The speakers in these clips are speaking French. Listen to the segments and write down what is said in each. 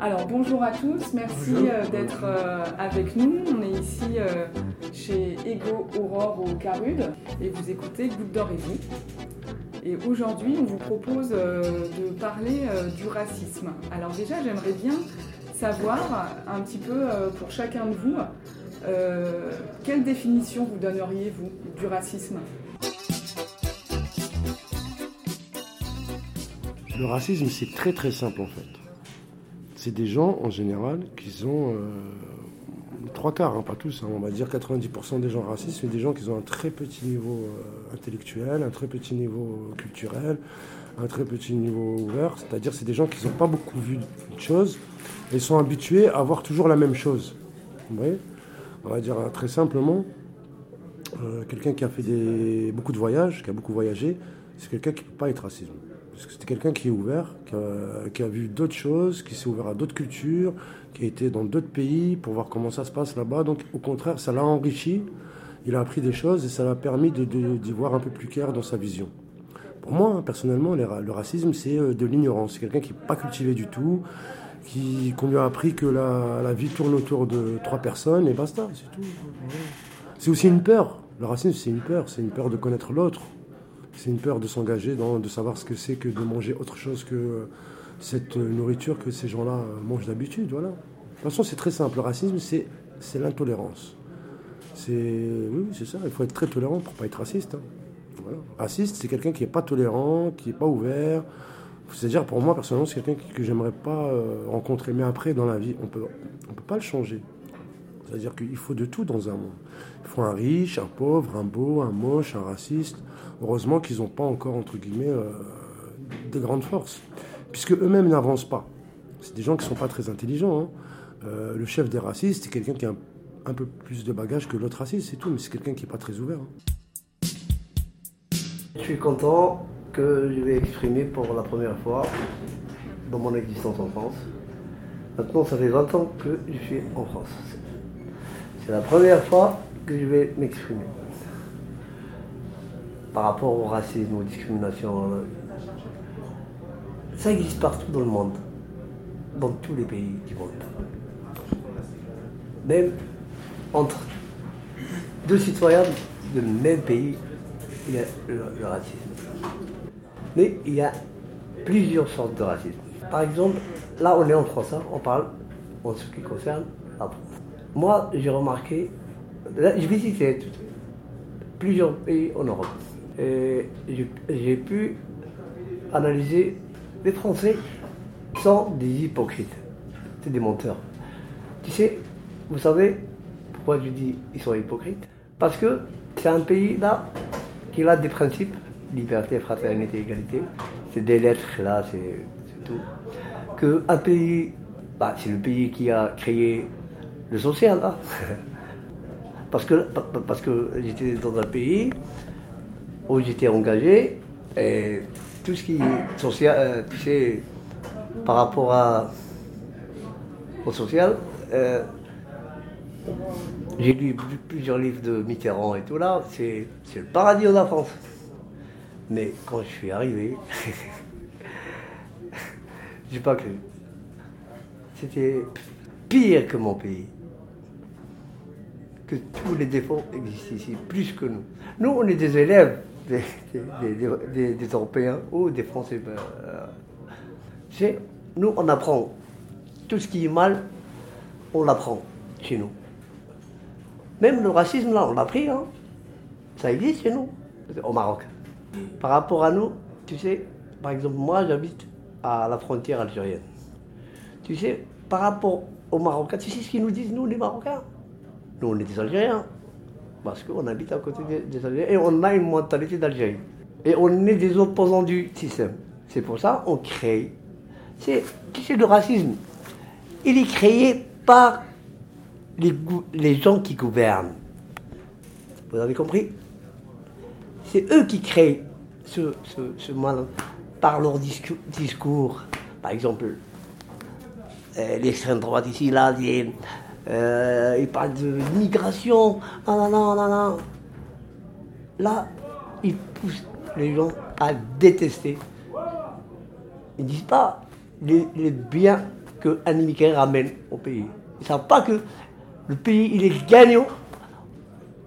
Alors bonjour à tous, merci euh, d'être euh, avec nous. On est ici euh, chez Ego Aurore au Carude et vous écoutez Goutte d'Or et vous. Et aujourd'hui, on vous propose de parler du racisme. Alors déjà, j'aimerais bien savoir un petit peu pour chacun de vous, quelle définition vous donneriez, vous, du racisme? Le racisme, c'est très très simple en fait c'est des gens en général qui ont euh, trois quarts, hein, pas tous, hein, on va dire 90% des gens racistes, mais des gens qui ont un très petit niveau euh, intellectuel, un très petit niveau culturel, un très petit niveau ouvert. C'est-à-dire c'est des gens qui n'ont pas beaucoup vu de choses et sont habitués à voir toujours la même chose. Vous voyez? On va dire très simplement, euh, quelqu'un qui a fait beaucoup de voyages, qui a beaucoup voyagé, c'est quelqu'un qui ne peut pas être raciste. Parce que c'était quelqu'un qui est ouvert, qui a, vu d'autres choses, qui s'est ouvert à d'autres cultures, qui a été dans d'autres pays pour voir comment ça se passe là-bas. Donc au contraire, ça l'a enrichi, il a appris des choses et ça l'a permis d'y voir un peu plus clair dans sa vision. Pour moi, hein, personnellement, le racisme, c'est euh, de l'ignorance. C'est quelqu'un qui n'est pas cultivé du tout, qui, qu'on lui a appris que la, la, vie tourne autour de trois personnes et basta, c'est tout. C'est aussi une peur. Le racisme, c'est une peur. C'est une peur de connaître l'autre c'est une peur de s'engager, de savoir ce que c'est que de manger autre chose que euh, cette euh, nourriture que ces gens-là euh, mangent d'habitude. Voilà. De toute façon, c'est très simple. Le racisme, c'est, l'intolérance. Oui, c'est ça. Il faut être très tolérant pour pas être raciste. Hein. Raciste, c'est quelqu'un qui n'est pas tolérant, qui n'est pas ouvert. C'est-à-dire, pour moi, personnellement, c'est quelqu'un que j'aimerais pas rencontrer. Mais après, dans la vie, on on peut pas le changer. C'est-à-dire qu'il faut de tout dans un monde. Il faut un riche, un pauvre, un beau, un moche, un raciste. Heureusement qu'ils n'ont pas encore, entre guillemets, euh, de grandes forces, puisque eux-mêmes n'avancent pas. C'est des gens qui ne sont pas très intelligents. Hein. Euh, le chef des racistes, c'est quelqu'un qui a un, peu plus de bagages que l'autre raciste, c'est tout, mais c'est quelqu'un qui n'est pas très ouvert. Hein. Je suis content que je vais exprimer pour la première fois dans mon existence en France. Maintenant, ça fait 20 ans que je suis en France. C'est la première fois que je vais m'exprimer par rapport au racisme, aux discriminations. Ça existe partout dans le monde, dans tous les pays du monde. Même entre deux citoyens du même pays, il y a le, racisme. Mais il y a plusieurs sortes de racisme. Par exemple, là on est en France, hein, on parle en ce qui concerne la France. Moi, j'ai remarqué, j'ai visité plusieurs pays en Europe j'ai pu analyser les Français sont des hypocrites, c'est des menteurs. Tu sais, vous savez pourquoi je dis ils sont hypocrites? Parce que c'est un pays là qui a des principes, liberté, fraternité, égalité. C'est des lettres là, c'est tout. Que un pays, bah, c'est le pays qui a créé le social là. parce que, parce que j'étais dans un pays où j'étais engagé, et tout ce qui est social, euh, tu sais, par rapport au social, euh, j'ai lu plusieurs livres de Mitterrand et tout là, c'est le paradis de la France. Mais quand je suis arrivé, j'ai pas cru. C'était pire que mon pays. Que tous les défauts existent ici, plus que nous. Nous, on est des élèves des, Européens ou des Français. Euh, nous, on apprend. Tout ce qui est mal, on l'apprend chez nous. Même le racisme, là, on l'a pris. Hein. Ça existe chez nous, au Maroc. Par rapport à nous, tu sais, par exemple, moi, j'habite à la frontière algérienne. Tu sais, par rapport aux Marocains, tu sais ce qu'ils nous disent, nous, les Marocains? Nous, on est des Algériens. Parce qu'on habite à côté des, Algériens et on a une mentalité d'Algérie. Et on est des opposants du système. C'est pour ça qu'on crée. C'est, le racisme. Il est créé par les, gens qui gouvernent. Vous avez compris? C'est eux qui créent ce, ce, mal par leur discours. Par exemple, euh, l'extrême droite ici, là, euh, il parle de migration. Non, non, non, non. Là, ils poussent les gens à détester. Ils ne disent pas les, biens que Anne ramène au pays. Ils ne savent pas que le pays, il est gagnant,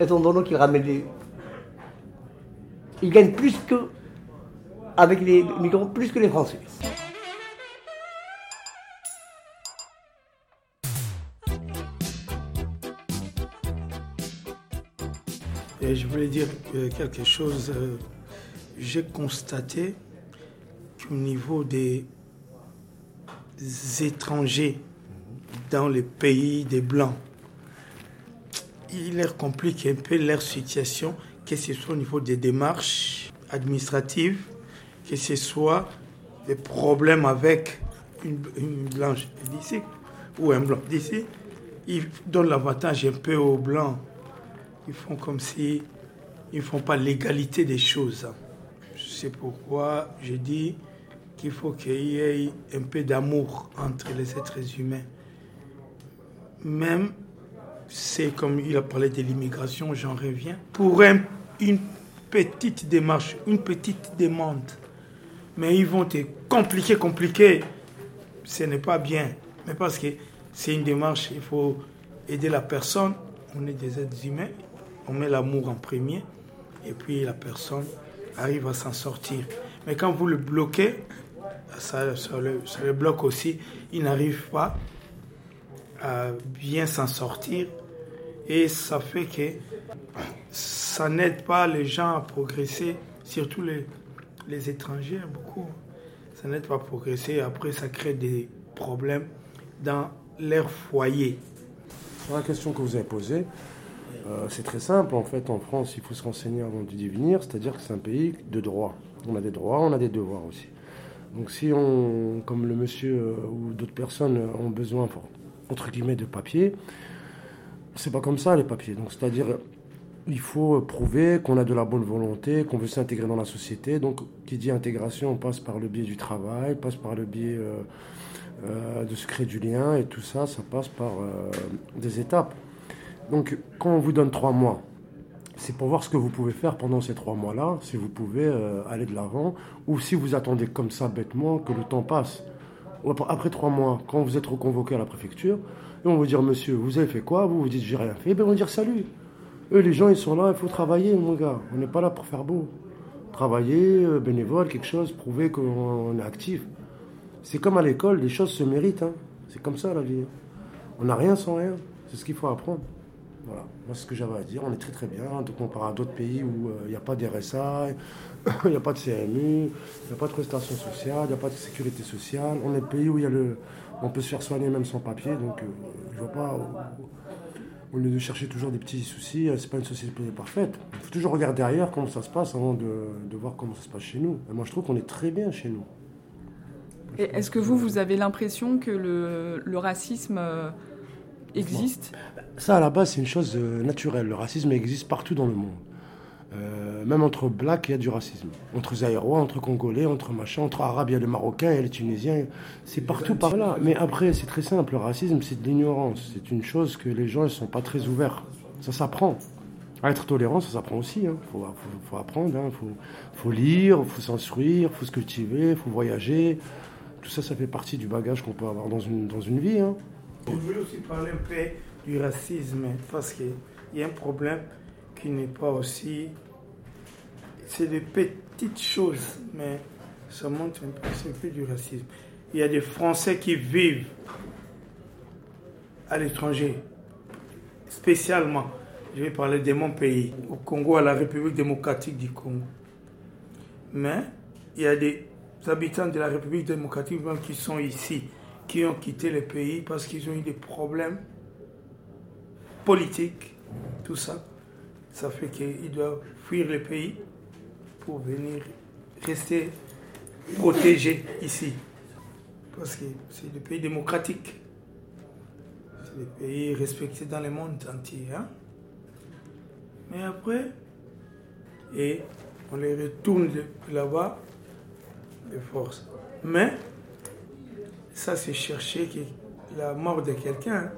étant donné qu'il ramène les... Il gagne plus que, avec les migrants, plus que les Français. Je voulais dire quelque chose. Euh, j'ai constaté qu'au niveau des étrangers dans les pays des Blancs, il leur complique un peu leur situation, que ce soit au niveau des démarches administratives, que ce soit des problèmes avec une, une blanche d'ici ou un blanc d'ici. Ils donnent l'avantage un peu aux blancs ils font comme si ils ne font pas l'égalité des choses. C'est pourquoi je dis qu'il faut qu'il y ait un peu d'amour entre les êtres humains. Même, c'est comme il a parlé de l'immigration, j'en reviens. Pour une petite démarche, une petite demande, mais ils vont te compliquer, compliquer. Ce n'est pas bien. Mais parce que c'est une démarche, il faut aider la personne. On est des êtres humains, on met l'amour en premier et puis la personne arrive à s'en sortir. Mais quand vous le bloquez, ça, le, bloque aussi, il n'arrive pas à bien s'en sortir et ça fait que ça n'aide pas les gens à progresser, surtout les, les étrangers, beaucoup. Ça n'aide pas à progresser. Après, ça crée des problèmes dans leur foyer. La question que vous avez posée, euh, c'est très simple, en fait, en France, il faut se renseigner avant de venir, c'est-à-dire que c'est un pays de droit. On a des droits, on a des devoirs aussi. Donc si on, comme le monsieur euh, ou d'autres personnes ont besoin, entre guillemets, de papiers, c'est pas comme ça les papiers. Donc c'est-à-dire, il faut prouver qu'on a de la bonne volonté, qu'on veut s'intégrer dans la société. Donc qui dit intégration, on passe par le biais du travail, passe par le biais euh, de se créer du lien, et tout ça, ça passe par des étapes. Donc, quand on vous donne trois mois, c'est pour voir ce que vous pouvez faire pendant ces trois mois-là, si vous pouvez euh, aller de l'avant, ou si vous attendez comme ça bêtement que le temps passe. Après trois mois, quand vous êtes reconvoqué à la préfecture, et on vous dire, monsieur, vous avez fait quoi? Vous vous dites, j'ai rien fait. Et bien, on va dire, salut. Eux, les gens, ils sont là, il faut travailler, mon gars. On n'est pas là pour faire beau. Travailler, euh, bénévole, quelque chose, prouver qu'on est actif. C'est comme à l'école, les choses se méritent. Hein. C'est comme ça, la vie. On n'a rien sans rien. C'est ce qu'il faut apprendre. Voilà, moi c'est ce que j'avais à dire. On est très très bien, de comparer à d'autres pays où il euh, n'y a pas d'RSA, il n'y a pas de CMU, il n'y a pas de prestations sociales, il n'y a pas de sécurité sociale. On est le pays où y a le, on peut se faire soigner même sans papier, donc euh, je vois pas. Au lieu de chercher toujours des petits soucis, euh, c'est pas une société parfaite. Il faut toujours regarder derrière comment ça se passe avant de, de voir comment ça se passe chez nous. Moi je trouve qu'on est très bien chez nous. Est-ce que vous, vous avez l'impression que le, le racisme Ça, à la base, c'est une chose euh, naturelle. Le racisme existe partout dans le monde. Euh, même entre blacks, il y a du racisme. Entre Zaïrois, entre Congolais, entre machins, entre Arabes, il y a les Marocains, il y a les Tunisiens. C'est partout par. Mais après, c'est très simple. Le racisme, c'est de l'ignorance. C'est une chose que les gens ne sont pas très ouverts. Ça s'apprend. À être tolérant, ça s'apprend aussi. Il hein. faut, apprendre. Il hein. faut, faut, lire, il faut s'instruire, il faut se cultiver, il faut voyager. Tout ça, ça fait partie du bagage qu'on peut avoir dans une, dans une vie. Hein. Je voulais aussi parler un peu du racisme parce qu'il y a un problème qui n'est pas aussi. C'est des petites choses, mais ça montre un peu, un peu du racisme. Il y a des Français qui vivent à l'étranger, spécialement. Je vais parler de mon pays, au Congo, à la République démocratique du Congo. Mais il y a des habitants de la République démocratique qui sont ici qui ont quitté le pays parce qu'ils ont eu des problèmes politiques, tout ça. Ça fait qu'ils doivent fuir le pays pour venir rester protégés ici. Parce que c'est des pays démocratiques. C'est des pays respectés dans le monde entier. Hein. Mais après, et on les retourne là-bas de force. Mais ça, c'est chercher la mort de quelqu'un.